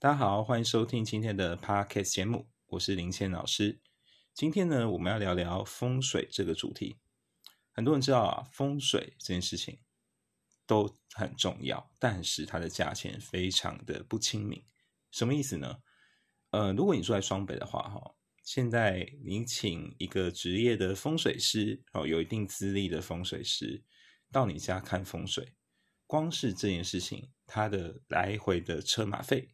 大家好，欢迎收听今天的 Podcast 节目，我是林谦老师。今天呢，我们要聊聊风水这个主题。很多人知道啊，风水这件事情都很重要，但是它的价钱非常的不亲民。什么意思呢？呃，如果你住在双北的话，哈，现在你请一个职业的风水师，哦，有一定资历的风水师到你家看风水，光是这件事情，它的来回的车马费。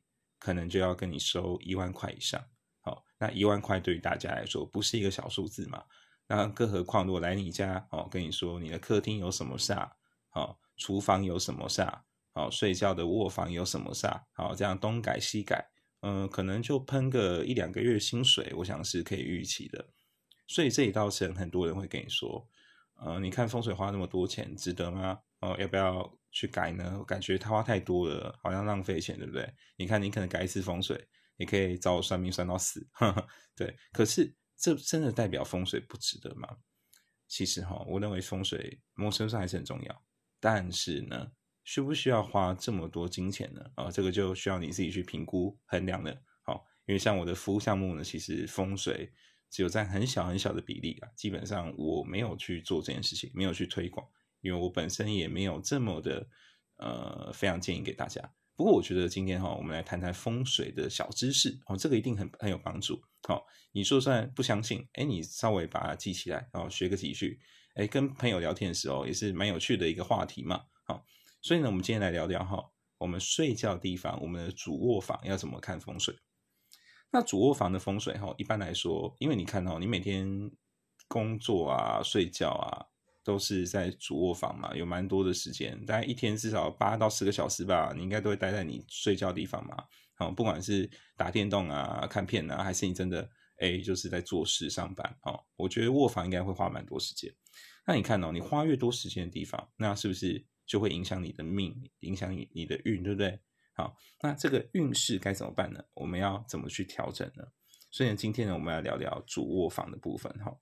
可能就要跟你收一万块以上，好，那一万块对于大家来说不是一个小数字嘛？那更何况如果来你家，哦，跟你说你的客厅有什么煞，好，厨房有什么煞，好，睡觉的卧房有什么煞，好，这样东改西改，嗯，可能就喷个一两个月薪水，我想是可以预期的。所以这一道程，很多人会跟你说，呃，你看风水花那么多钱，值得吗？哦，要不要？去改呢？我感觉他花太多了，好像浪费钱，对不对？你看，你可能改一次风水，你可以找我算命算到死，对。可是这真的代表风水不值得吗？其实哈，我认为风水某种程度上还是很重要，但是呢，需不需要花这么多金钱呢？啊，这个就需要你自己去评估衡量了。好，因为像我的服务项目呢，其实风水只有占很小很小的比例啊，基本上我没有去做这件事情，没有去推广。因为我本身也没有这么的，呃，非常建议给大家。不过我觉得今天哈，我们来谈谈风水的小知识哦，这个一定很很有帮助。好，你就算不相信，哎，你稍微把它记起来，然后学个几句，哎，跟朋友聊天的时候也是蛮有趣的一个话题嘛。好，所以呢，我们今天来聊聊哈，我们睡觉地方，我们的主卧房要怎么看风水？那主卧房的风水哈，一般来说，因为你看哦，你每天工作啊，睡觉啊。都是在主卧房嘛，有蛮多的时间，大概一天至少八到十个小时吧，你应该都会待在你睡觉地方嘛。好，不管是打电动啊、看片啊，还是你真的哎，就是在做事上班哦。我觉得卧房应该会花蛮多时间。那你看哦，你花越多时间的地方，那是不是就会影响你的命，影响你你的运，对不对？好，那这个运势该怎么办呢？我们要怎么去调整呢？所以今天呢，我们要聊聊主卧房的部分哈。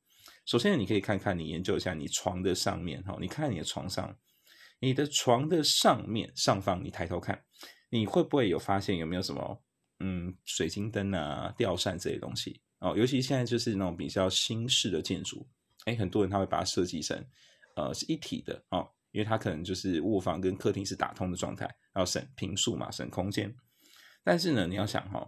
首先，你可以看看你研究一下你床的上面哈，你看你的床上，你的床的上面上方，你抬头看，你会不会有发现有没有什么嗯水晶灯啊、吊扇这些东西哦？尤其现在就是那种比较新式的建筑，哎，很多人他会把它设计成呃是一体的哦，因为它可能就是卧房跟客厅是打通的状态，要省平数嘛，省空间。但是呢，你要想哈，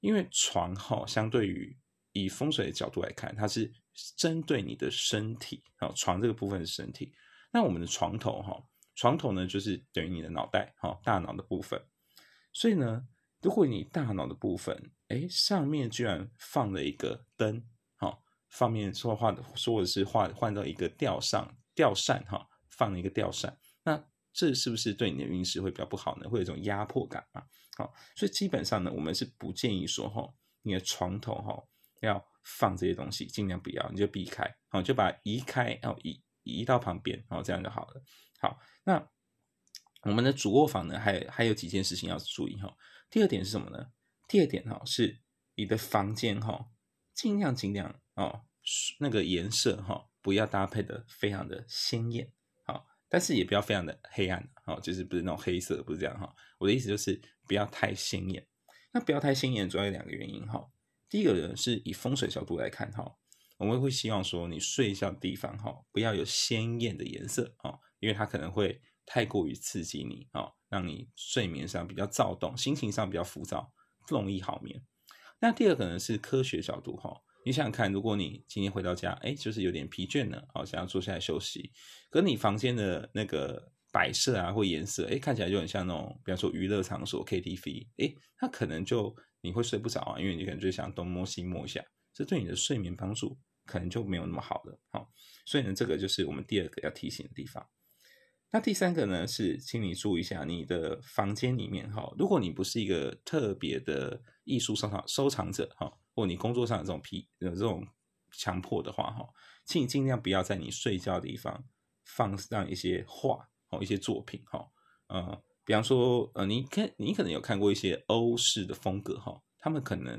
因为床哈相对于以风水的角度来看，它是针对你的身体啊，床这个部分是身体。那我们的床头哈，床头呢就是等于你的脑袋哈，大脑的部分。所以呢，如果你大脑的部分，哎，上面居然放了一个灯，哈，上面说话的说的是换换到一个吊上吊扇哈，放了一个吊扇，那这是不是对你的运势会比较不好呢？会有一种压迫感啊？好，所以基本上呢，我们是不建议说哈，你的床头哈。要放这些东西，尽量不要，你就避开，好，就把移开，哦，移移到旁边，哦，这样就好了。好，那我们的主卧房呢，还还有几件事情要注意哈。第二点是什么呢？第二点哈，是你的房间哈，尽量尽量哦，那个颜色哈，不要搭配的非常的鲜艳，好，但是也不要非常的黑暗，好，就是不是那种黑色，不是这样哈。我的意思就是不要太鲜艳。那不要太鲜艳，主要有两个原因哈。第一个人是以风水角度来看哈，我们会希望说你睡觉的地方哈不要有鲜艳的颜色啊，因为它可能会太过于刺激你啊，让你睡眠上比较躁动，心情上比较浮躁，不容易好眠。那第二个呢是科学角度哈，你想想看，如果你今天回到家，哎，就是有点疲倦了，好想要坐下来休息，可你房间的那个摆设啊或颜色，哎，看起来就很像那种，比方说娱乐场所 KTV，哎，它可能就。你会睡不着啊，因为你可能就想东摸西摸一下，这对你的睡眠帮助可能就没有那么好了。好，所以呢，这个就是我们第二个要提醒的地方。那第三个呢，是请你注意一下你的房间里面哈，如果你不是一个特别的艺术收藏收藏者哈，或你工作上的这种批有这种强迫的话哈，请你尽量不要在你睡觉的地方放上一些画哦，一些作品哈，呃。比方说，呃，你可，你可能有看过一些欧式的风格哈，他们可能，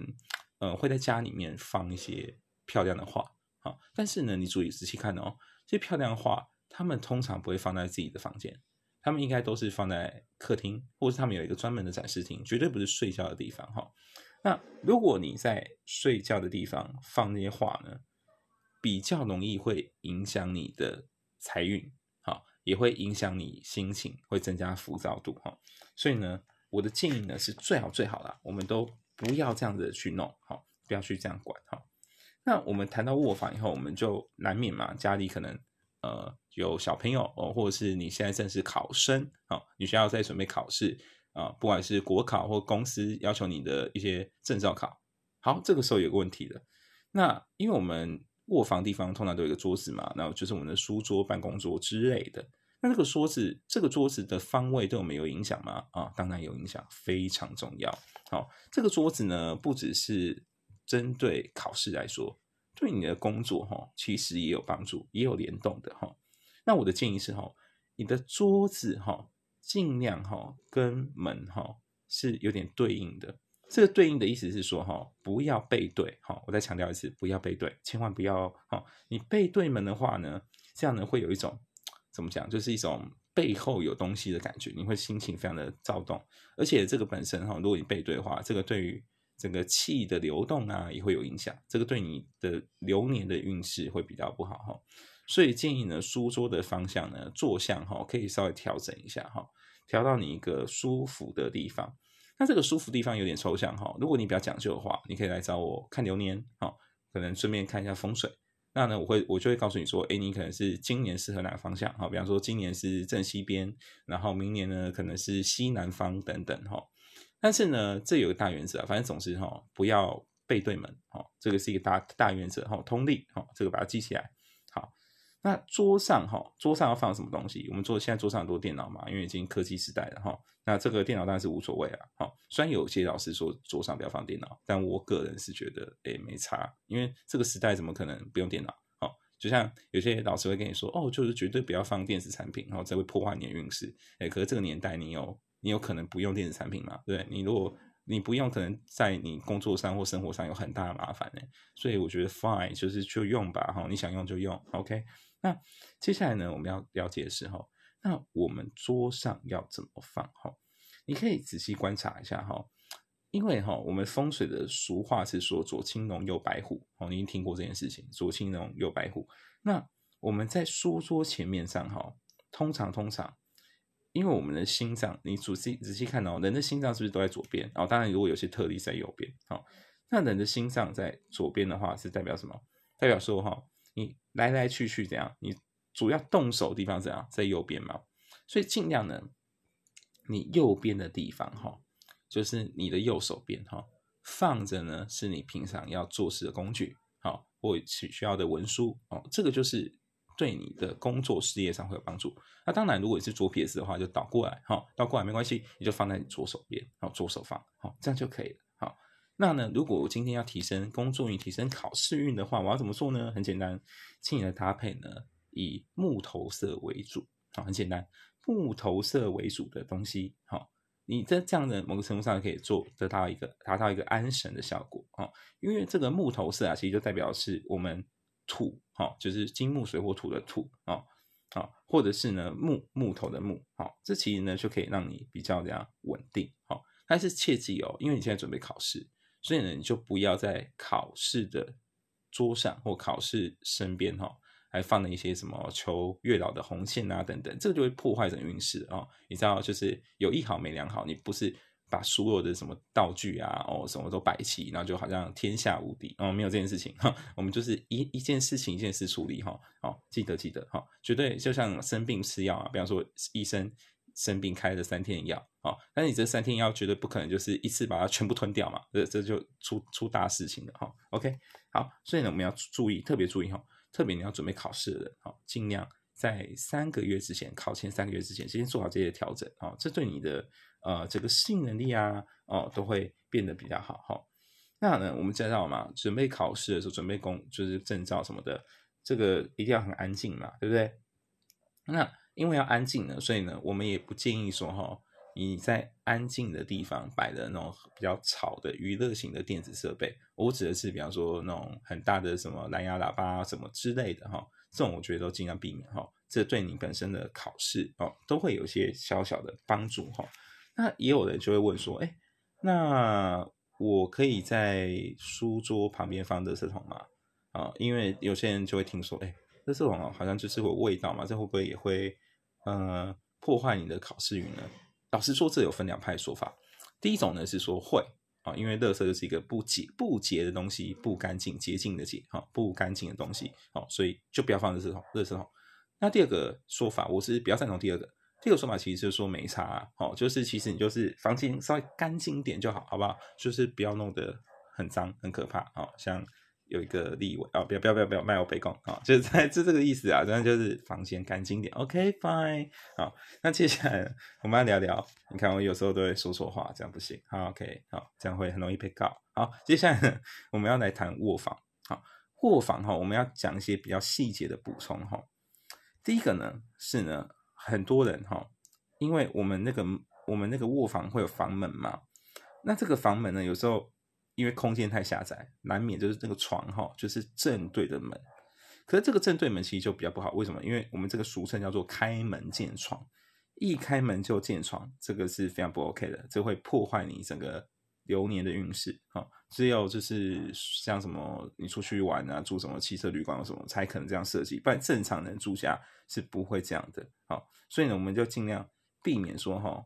呃，会在家里面放一些漂亮的画，好，但是呢，你注意仔细看哦，这些漂亮画，他们通常不会放在自己的房间，他们应该都是放在客厅，或是他们有一个专门的展示厅，绝对不是睡觉的地方哈。那如果你在睡觉的地方放那些画呢，比较容易会影响你的财运，也会影响你心情，会增加浮躁度哈。所以呢，我的建议呢是最好最好啦，我们都不要这样子去弄，好，不要去这样管哈。那我们谈到卧房以后，我们就难免嘛，家里可能呃有小朋友哦，或者是你现在正是考生啊，你需要在准备考试啊，不管是国考或公司要求你的一些证照考。好，这个时候有个问题了，那因为我们卧房地方通常都有一个桌子嘛，那就是我们的书桌、办公桌之类的。那这个桌子，这个桌子的方位对我们有影响吗？啊，当然有影响，非常重要。好，这个桌子呢，不只是针对考试来说，对你的工作哈，其实也有帮助，也有联动的哈。那我的建议是哈，你的桌子哈，尽量哈跟门哈是有点对应的。这个对应的意思是说，哈，不要背对，哈，我再强调一次，不要背对，千万不要，哈，你背对门的话呢，这样呢会有一种怎么讲，就是一种背后有东西的感觉，你会心情非常的躁动，而且这个本身哈，如果你背对的话，这个对于整个气的流动啊也会有影响，这个对你的流年的运势会比较不好，哈，所以建议呢，书桌的方向呢，坐向哈，可以稍微调整一下，哈，调到你一个舒服的地方。那这个舒服地方有点抽象哈，如果你比较讲究的话，你可以来找我看流年，哈，可能顺便看一下风水。那呢，我会我就会告诉你说，哎，你可能是今年适合哪个方向哈，比方说今年是正西边，然后明年呢可能是西南方等等哈。但是呢，这有个大原则，反正总是哈不要背对门，哈，这个是一个大大原则哈，通例哈，这个把它记起来好。那桌上哈，桌上要放什么东西？我们桌现在桌上很多电脑嘛，因为已经科技时代了哈。那这个电脑当然是无所谓啊。哈，虽然有些老师说桌上不要放电脑，但我个人是觉得，哎，没差，因为这个时代怎么可能不用电脑？好，就像有些老师会跟你说，哦，就是绝对不要放电子产品，然后这会破坏你的运势。哎，可是这个年代，你有你有可能不用电子产品嘛？对，你如果你不用，可能在你工作上或生活上有很大的麻烦呢。所以我觉得 fine，就是就用吧，哈，你想用就用，OK。那接下来呢，我们要了解的是哈，那我们桌上要怎么放哈？你可以仔细观察一下哈，因为哈，我们风水的俗话是说左青龙右白虎哦，你听过这件事情？左青龙右白虎。那我们在书桌前面上哈，通常通常，因为我们的心脏，你仔细仔细看哦，人的心脏是不是都在左边？哦，当然如果有些特例在右边，好，那人的心脏在左边的话，是代表什么？代表说哈。你来来去去怎样？你主要动手的地方怎样？在右边嘛，所以尽量呢，你右边的地方哈，就是你的右手边哈，放着呢是你平常要做事的工具，好，或需需要的文书哦，这个就是对你的工作事业上会有帮助。那当然，如果你是左撇子的话，就倒过来哈，倒过来没关系，你就放在你左手边，好，左手放，好，这样就可以了。那呢？如果我今天要提升工作运、提升考试运的话，我要怎么做呢？很简单，请你的搭配呢以木头色为主。好，很简单，木头色为主的东西，好，你在这样的某个程度上可以做得到一个达到一个安神的效果。哈，因为这个木头色啊，其实就代表是我们土，哈，就是金木水火土的土，啊，啊，或者是呢木木头的木，好，这其实呢就可以让你比较这样稳定，好，但是切记哦，因为你现在准备考试。所以呢，你就不要在考试的桌上或考试身边哈，还放了一些什么求月老的红线啊等等，这个就会破坏整个运势啊。你知道，就是有一好没两好，你不是把所有的什么道具啊哦什么都摆齐，然后就好像天下无敌哦，没有这件事情哈。我们就是一一件事情一件事处理哈。哦，记得记得哈，绝对就像生病吃药啊，比方说医生。生病开了三天药啊，但你这三天药绝对不可能就是一次把它全部吞掉嘛，这这就出出大事情了哈。OK，好，所以呢我们要注意，特别注意哈，特别你要准备考试的人哈，尽量在三个月之前，考前三个月之前，先做好这些调整啊，这对你的呃这个适应能力啊哦都会变得比较好哈。那呢我们知道嘛，准备考试的时候，准备工就是证照什么的，这个一定要很安静嘛，对不对？那因为要安静呢，所以呢，我们也不建议说哈，你在安静的地方摆的那种比较吵的娱乐型的电子设备。我指的是，比方说那种很大的什么蓝牙喇叭什么之类的哈，这种我觉得都尽量避免哈。这对你本身的考试哦，都会有一些小小的帮助哈。那也有人就会问说，哎，那我可以在书桌旁边放垃圾桶吗？啊，因为有些人就会听说，哎，垃圾桶好像就是有味道嘛，这会不会也会呃破坏你的考试语呢？老实说，这有分两派说法。第一种呢是说会啊，因为垃圾就是一个不洁不洁的东西，不干净洁净的洁哈，不干净的东西，好，所以就不要放垃圾桶，垃圾桶。那第二个说法，我是比较赞同第二个。第二个说法其实就是说没差，哦，就是其实你就是房间稍微干净点就好，好不好？就是不要弄得很脏、很可怕，哦，像有一个例外啊，不要不要不要不要卖我北贡啊，就是在这这个意思啊，这样就是房间干净点，OK，fine，好，那接下来我们要聊聊，你看我有时候都会说错话，这样不行，好，OK，好，这样会很容易被告。好，接下来，我们要来谈卧房，好，卧房哈，我们要讲一些比较细节的补充哈。第一个呢是呢，很多人哈，因为我们那个我们那个卧房会有房门嘛，那这个房门呢，有时候因为空间太狭窄，难免就是这个床哈，就是正对着门。可是这个正对门其实就比较不好，为什么？因为我们这个俗称叫做开门见床，一开门就见床，这个是非常不 OK 的，这会破坏你整个。流年的运势啊，只有就是像什么你出去玩啊，住什么汽车旅馆什么，才可能这样设计，不然正常人住家是不会这样的啊。所以呢，我们就尽量避免说哈，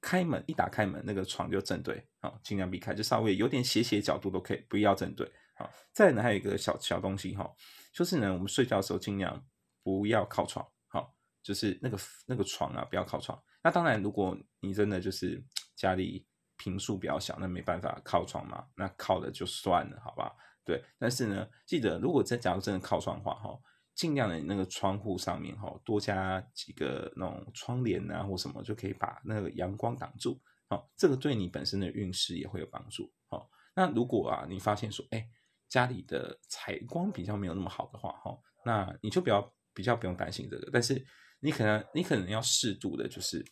开门一打开门那个床就正对啊，尽量避开，就稍微有点斜斜角度都可以，不要正对啊。再呢，还有一个小小东西哈，就是呢，我们睡觉的时候尽量不要靠床，好，就是那个那个床啊，不要靠床。那当然，如果你真的就是家里。平数比较小，那没办法靠床嘛，那靠的就算了，好吧？对，但是呢，记得如果真假如真的靠窗的话，哈，尽量的那个窗户上面哈，多加几个那种窗帘啊或什么，就可以把那个阳光挡住，好，这个对你本身的运势也会有帮助，好。那如果啊，你发现说，哎，家里的采光比较没有那么好的话，哈，那你就比较比较不用担心这个，但是你可能你可能要适度的，就是。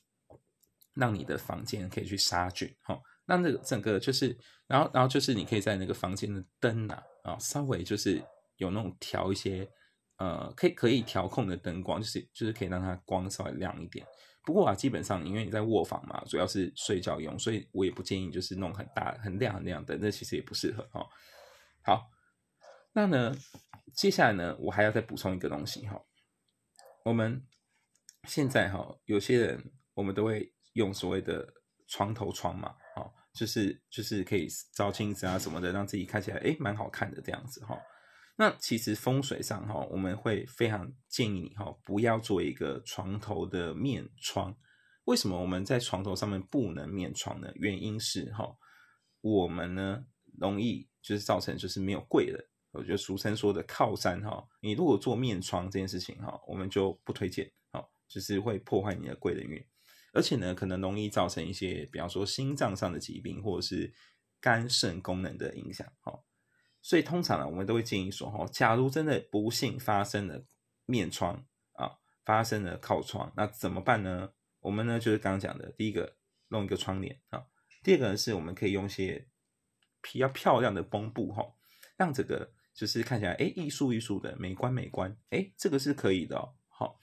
让你的房间可以去杀菌，哈，那那个整个就是，然后然后就是你可以在那个房间的灯啊，啊，稍微就是有那种调一些，呃，可以可以调控的灯光，就是就是可以让它光稍微亮一点。不过啊，基本上因为你在卧房嘛，主要是睡觉用，所以我也不建议就是弄很大很亮很亮的，那其实也不适合哈。好，那呢，接下来呢，我还要再补充一个东西哈，我们现在哈，有些人我们都会。用所谓的床头窗嘛，哦，就是就是可以照镜子啊什么的，让自己看起来诶蛮好看的这样子哈。那其实风水上哈，我们会非常建议你哈，不要做一个床头的面窗。为什么我们在床头上面不能面窗呢？原因是哈，我们呢容易就是造成就是没有贵人，我觉得俗称说的靠山哈。你如果做面窗这件事情哈，我们就不推荐，好，就是会破坏你的贵人运。而且呢，可能容易造成一些，比方说心脏上的疾病，或者是肝肾功能的影响，哈。所以通常呢，我们都会建议说，哈，假如真的不幸发生了面疮啊，发生了靠窗，那怎么办呢？我们呢就是刚刚讲的，第一个弄一个窗帘啊，第二个呢是我们可以用一些比较漂亮的绷布，哈，让这个就是看起来哎艺术艺术的美观美观，哎，这个是可以的，好，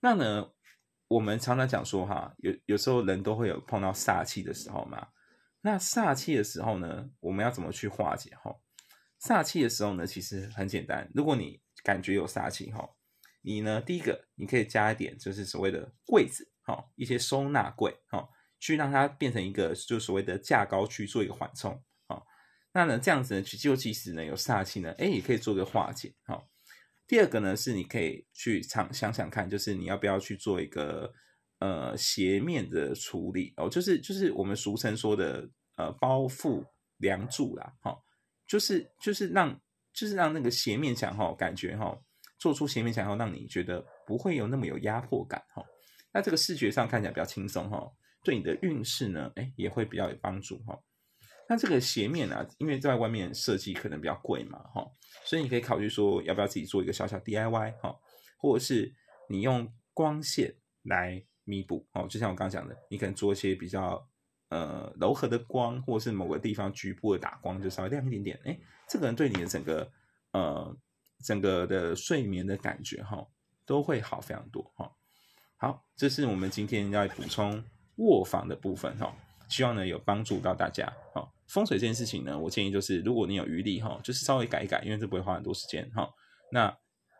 那呢？我们常常讲说哈，有有时候人都会有碰到煞气的时候嘛。那煞气的时候呢，我们要怎么去化解哈？煞气的时候呢，其实很简单。如果你感觉有煞气哈，你呢，第一个你可以加一点，就是所谓的柜子哈，一些收纳柜哈，去让它变成一个就所谓的架高区做一个缓冲啊。那呢，这样子呢，就其实呢有煞气呢，哎，也可以做个化解哈。第二个呢，是你可以去想想想看，就是你要不要去做一个呃斜面的处理哦，就是就是我们俗称说的呃包覆梁柱啦，哈，就是就是让就是让那个斜面墙哈，感觉哈，做出斜面墙后，让你觉得不会有那么有压迫感哈，那这个视觉上看起来比较轻松哈，对你的运势呢，哎也会比较有帮助哈。那这个斜面啊，因为在外面设计可能比较贵嘛，哈，所以你可以考虑说，要不要自己做一个小小 DIY 哈，或者是你用光线来弥补哦，就像我刚刚讲的，你可能做一些比较呃柔和的光，或是某个地方局部的打光，就稍微亮一点点，哎，这个人对你的整个呃整个的睡眠的感觉哈，都会好非常多哈。好，这是我们今天要补充卧房的部分哈，希望呢有帮助到大家。好，风水这件事情呢，我建议就是，如果你有余力哈，就是稍微改一改，因为这不会花很多时间哈。那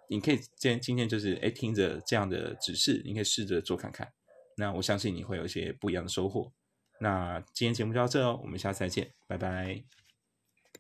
你可以今今天就是哎听着这样的指示，你可以试着做看看。那我相信你会有一些不一样的收获。那今天节目就到这哦，我们下次再见，拜拜。